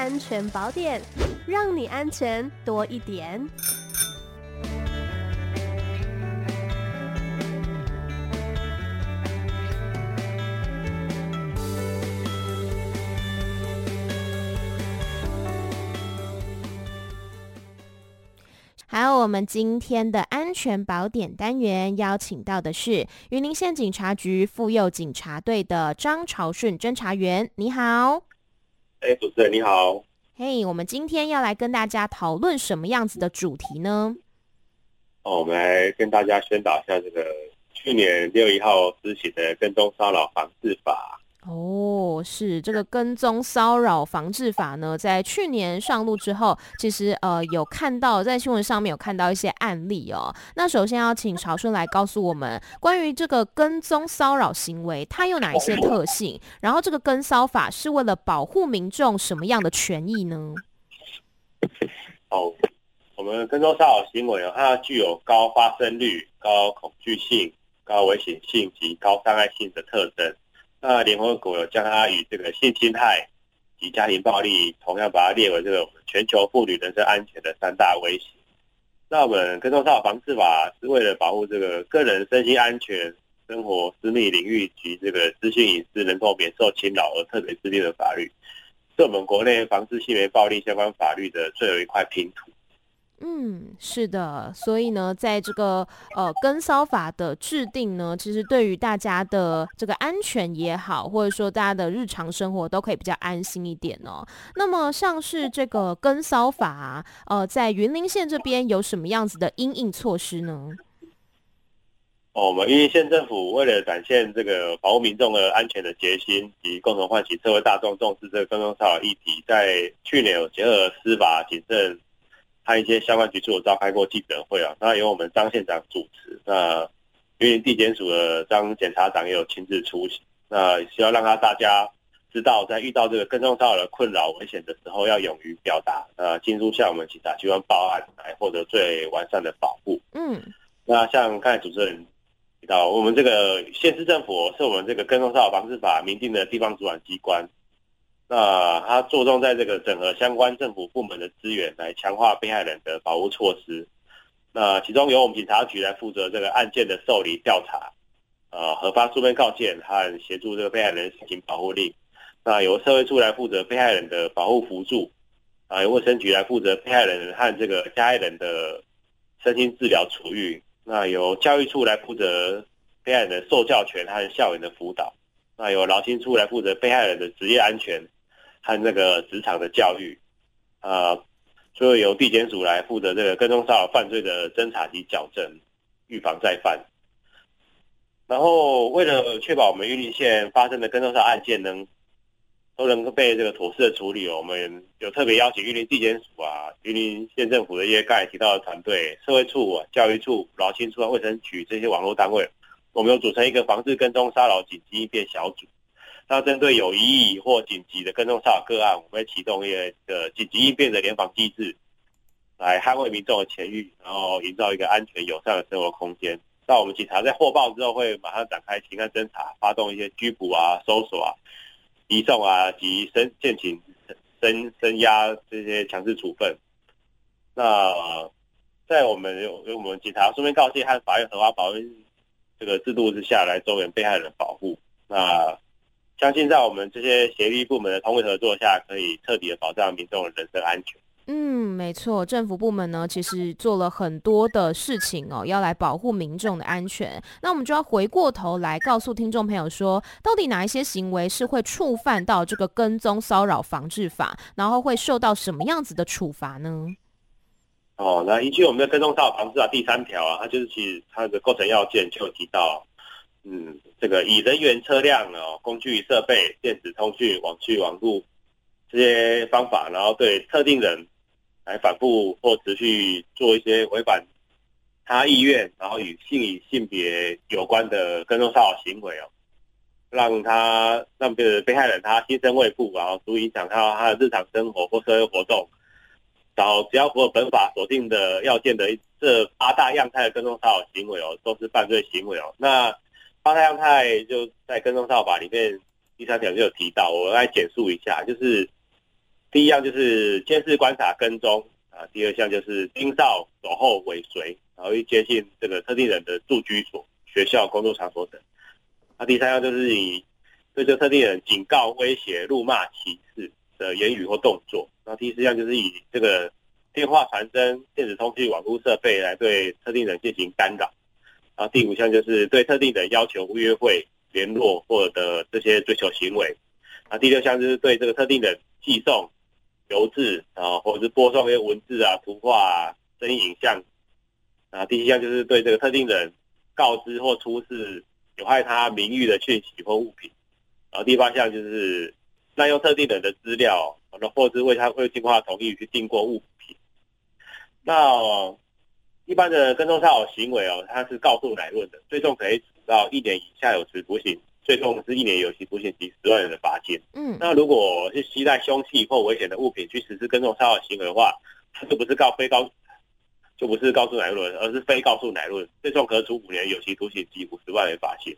安全宝典，让你安全多一点。还有我们今天的安全宝典单元，邀请到的是云林县警察局妇幼警察队的张朝顺侦查员。你好，哎，主持人你好。嘿，我们今天要来跟大家讨论什么样子的主题呢？哦，我们来跟大家宣导一下这个去年六月一号施行的跟踪骚扰防治法。哦，是这个跟踪骚扰防治法呢，在去年上路之后，其实呃有看到在新闻上面有看到一些案例哦。那首先要请朝顺来告诉我们，关于这个跟踪骚扰行为，它有哪一些特性？然后这个跟骚法是为了保护民众什么样的权益呢？哦，我们跟踪骚扰行为哦，它具有高发生率、高恐惧性、高危险性及高伤害性的特征。那联合国有将它与这个性侵害及家庭暴力，同样把它列为这个全球妇女人身安全的三大威胁。那我们跟踪骚扰防治法是为了保护这个个人身心安全、生活私密领域及这个资讯隐私能够免受侵扰而特别制定的法律，是我们国内防治性别暴力相关法律的最后一块拼图。嗯，是的，所以呢，在这个呃跟骚法的制定呢，其实对于大家的这个安全也好，或者说大家的日常生活都可以比较安心一点哦。那么像是这个跟骚法，呃，在云林县这边有什么样子的因应措施呢？哦，我们云林县政府为了展现这个保护民众的安全的决心，及共同唤起社会大众重视这个跟踪骚扰议题，在去年有结合司法警政。他一些相关局处有召开过记者会啊，那由我们张县长主持，那云林地检署的张检察长也有亲自出席，那需要让他大家知道，在遇到这个跟踪骚扰的困扰危险的时候，要勇于表达，呃，进入向我们警察机关报案，来获得最完善的保护。嗯，那像刚才主持人提到，我们这个县市政府是我们这个跟踪骚扰防治法明定的地方主管机关。那他着重在这个整合相关政府部门的资源，来强化被害人的保护措施。那其中由我们警察局来负责这个案件的受理调查，呃，核发书面告诫和协助这个被害人申请保护令。那由社会处来负责被害人的保护辅助，啊，由卫生局来负责被害人和这个加害人的身心治疗处遇。那由教育处来负责被害人的受教权和校园的辅导。那由劳心处来负责被害人的职业安全。和那个职场的教育，啊、呃，所以由地检署来负责这个跟踪骚扰犯罪的侦查及矫正，预防再犯。然后，为了确保我们玉林县发生的跟踪骚案件能都能够被这个妥善的处理，我们有特别邀请玉林地检署啊、玉林县政府的一些刚才提到的团队、社会处、啊、教育处、劳心处、卫生局这些网络单位，我们有组成一个防治跟踪骚扰紧急应变小组。那针对有疑义或紧急的跟踪骚扰个案，我们会启动一个紧急应变的联防机制，来捍卫民众的权益，然后营造一个安全友善的生活空间。那我们警察在获报之后，会马上展开情案侦查，发动一些拘捕啊、搜索啊、移送啊及申建请声声押这些强制处分。那在我们有有我们警察书面告诫和法院合法保护这个制度之下，来支援被害人保护。那相信在我们这些协力部门的通力合作下，可以彻底的保障民众的人身安全。嗯，没错，政府部门呢，其实做了很多的事情哦，要来保护民众的安全。那我们就要回过头来告诉听众朋友说，到底哪一些行为是会触犯到这个跟踪骚扰防治法，然后会受到什么样子的处罚呢？哦，那依据我们的跟踪骚扰防治法第三条啊，它就是其实它的构成要件就有提到。嗯，这个以人员、车辆哦、工具、设备、电子通讯、网际网路这些方法，然后对特定人来反复或持续做一些违反他意愿，然后与性与性别有关的跟踪骚扰行为哦，让他让别的被害人他心生畏怖，然后足以影响到他的日常生活或社会活动，然后只要符合本法所定的要件的这八大样态的跟踪骚扰行为哦，都是犯罪行为哦。那八大样态就在跟踪骚扰法里面第三条就有提到，我来简述一下，就是第一样就是监视、观察、跟踪啊；第二项就是盯梢、守候、尾随，然后去接近这个特定人的住居所、学校、工作场所等。那第三项就是以对这特定人警告、威胁、辱骂、歧视的言语或动作。然后第四项就是以这个电话传真、电子通讯、网络设备来对特定人进行干扰。啊第五项就是对特定人要求约会、联络或者这些追求行为。啊，第六项就是对这个特定人寄送、邮寄啊，或者是播送一些文字啊、图画啊、声音影像。啊，第七项就是对这个特定人告知或出示有害他名誉的讯息或物品。然后第八项就是滥用特定人的资料，或者是为他未经过他同意去订购物品。那一般的跟踪骚扰行为哦，它是告诉乃论的，最重可以处到一年以下有期徒刑，最重是一年有期徒刑及十万元的罚金。嗯，那如果是携带凶器或危险的物品去实施跟踪骚扰行为的话，它就不是告非告，就不是告诉乃论，而是非告诉乃论，最重可处五年有期徒刑及五十万元罚金。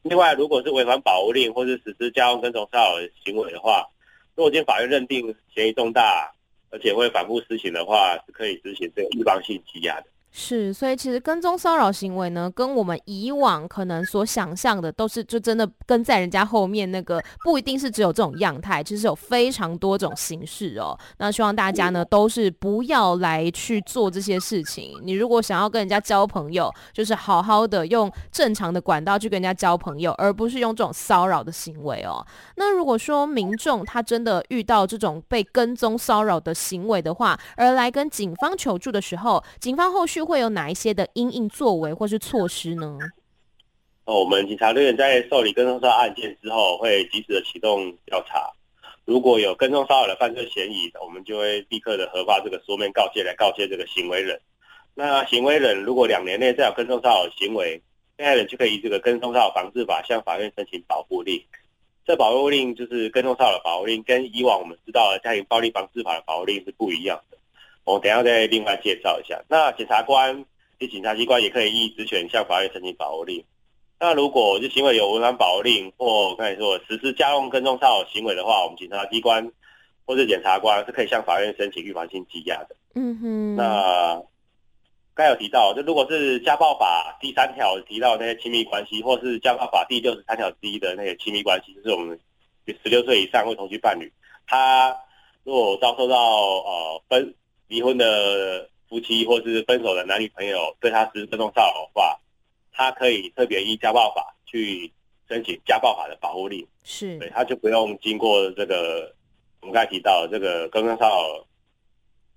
另外，如果是违反保护令或是实施家用跟踪骚扰的行为的话，若经法院认定嫌疑重大，而且会反复施行的话，是可以执行这个预防性羁押的。是，所以其实跟踪骚扰行为呢，跟我们以往可能所想象的都是，就真的跟在人家后面那个，不一定是只有这种样态，其实有非常多种形式哦。那希望大家呢，都是不要来去做这些事情。你如果想要跟人家交朋友，就是好好的用正常的管道去跟人家交朋友，而不是用这种骚扰的行为哦。那如果说民众他真的遇到这种被跟踪骚扰的行为的话，而来跟警方求助的时候，警方后续。会有哪一些的因应作为或是措施呢？哦，我们警察队员在受理跟踪骚扰案件之后，会及时的启动调查。如果有跟踪骚扰的犯罪嫌疑，我们就会立刻的核发这个书面告诫来告诫这个行为人。那行为人如果两年内再有跟踪骚扰行为，被害人就可以以这个跟踪骚扰防治法向法院申请保护令。这保护令就是跟踪骚扰的保护令，跟以往我们知道的家庭暴力防治法的保护令是不一样的。我等一下再另外介绍一下。那检察官及警察机关也可以依职权向法院申请保护令。那如果这行为有违反保护令或刚才说实施加用跟踪骚扰行为的话，我们警察机关或是检察官是可以向法院申请预防性羁押的。嗯哼。那刚有提到，就如果是家暴法第三条提到那些亲密关系，或是家暴法第六十三条之一的那些亲密关系，就是我们十六岁以上未同居伴侣，他如果遭受到呃分。离婚的夫妻或是分手的男女朋友对他实施跟踪骚扰的话，他可以特别依家暴法去申请家暴法的保护令，是，对，他就不用经过这个我们刚才提到的这个跟踪骚扰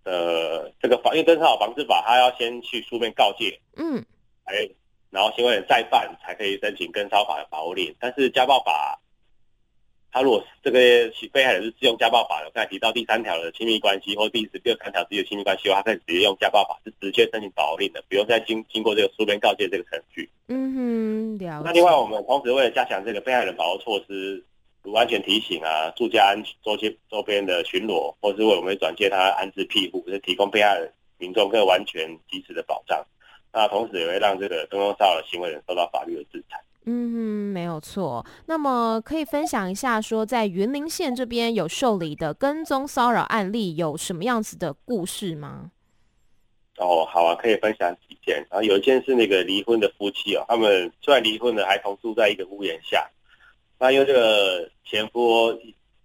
的这个法，因为跟骚扰防治法，他要先去书面告诫，嗯，哎，然后行为人再犯才可以申请跟骚法的保护令，但是家暴法。他如果这个被害人是适用家暴法的，刚才提到第三条的亲密关系或第十六三条自己的亲密关系的话，他可以直接用家暴法是直接申请保令的，不用再经经过这个书面告诫这个程序。嗯哼，那另外，我们同时为了加强这个被害人保护措施，如安全提醒啊，住家安周边周边的巡逻，或是为我们转介他安置庇护，是提供被害人民众更完全及时的保障。那同时也会让这个跟踪骚扰的行为人受到法律的制裁。嗯，没有错。那么可以分享一下，说在云林县这边有受理的跟踪骚扰案例，有什么样子的故事吗？哦，好啊，可以分享几件。然后有一件是那个离婚的夫妻哦，他们虽然离婚了，还同住在一个屋檐下。那因为这个前夫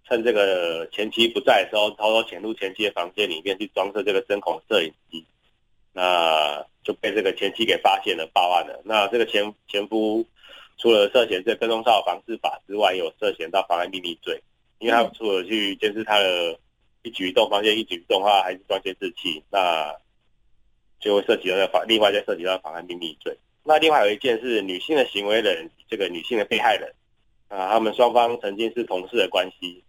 趁这个前妻不在的时候，偷偷潜入前妻的房间里面去装设这个针孔摄影机，那就被这个前妻给发现了，报案了。那这个前前夫。除了涉嫌这跟踪骚扰防治法之外，有涉嫌到妨碍秘密罪，因为他除了去监视他的一举一动，发现一举一动的话，还是装监视器，那就会涉及到妨，另外再涉及到妨碍秘密罪。那另外有一件是女性的行为人，这个女性的被害人啊，他们双方曾经是同事的关系，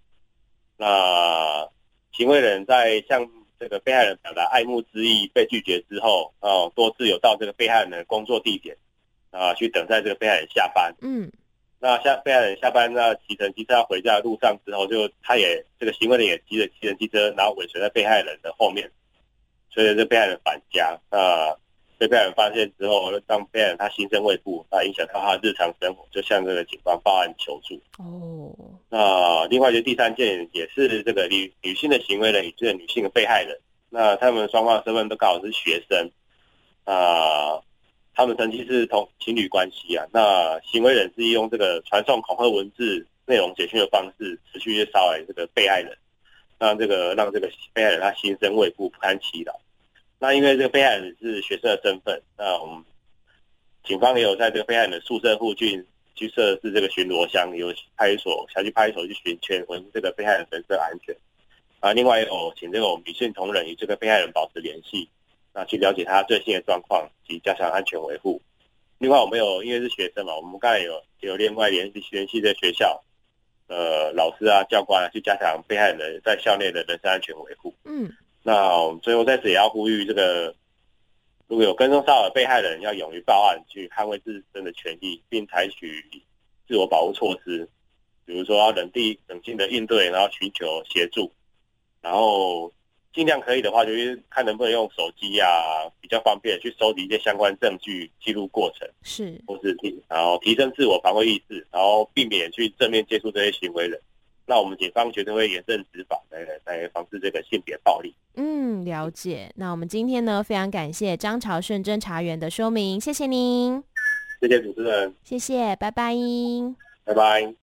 那行为人在向这个被害人表达爱慕之意被拒绝之后，哦，多次有到这个被害人的工作地点。啊，去等待这个被害人下班。嗯，那下被害人下班，那骑乘机车要回家的路上之后，就他也这个行为人也骑着骑乘机车，然后尾随在被害人的后面，随着这被害人返家。那被被害人发现之后，让被害人他心生畏怖，那影响到他日常生活，就向这个警方报案求助。哦，那另外就第三件也是这个女女性的行为人与这个女性的被害人，那他们双方的身份都刚好是学生，啊，他们曾经是同情侣关系啊，那行为人是用这个传送恐吓文字内容简讯的方式，持续去骚扰这个被害人。让这个让这个被害人他心生畏怖，不堪其扰。那因为这个被害人是学生的身份，那我们警方也有在这个被害人的宿舍附近去设置这个巡逻箱，有派出所、小区派出所去巡圈，维护这个被害人人身安全。啊，另外有请这个我们女性同仁与这个被害人保持联系，那去了解他最新的状况及加强安全维护。另外我们有因为是学生嘛，我们刚才有有另外联系联系的学校。呃，老师啊，教官啊，去加强被害人在校内的人身安全维护。嗯，那我们最后在此也要呼吁这个，如果有跟踪骚扰被害人，要勇于报案，去捍卫自身的权益，并采取自我保护措施，比如说要冷静冷静的应对，然后寻求协助，然后。尽量可以的话，就是看能不能用手机呀、啊，比较方便去收集一些相关证据，记录过程，是，或是提，然后提升自我防卫意识，然后避免去正面接触这些行为人。那我们警方绝对会严正执法，来来防治这个性别暴力。嗯，了解。那我们今天呢，非常感谢张朝顺侦查员的说明，谢谢您，谢谢主持人，谢谢，拜拜，拜拜。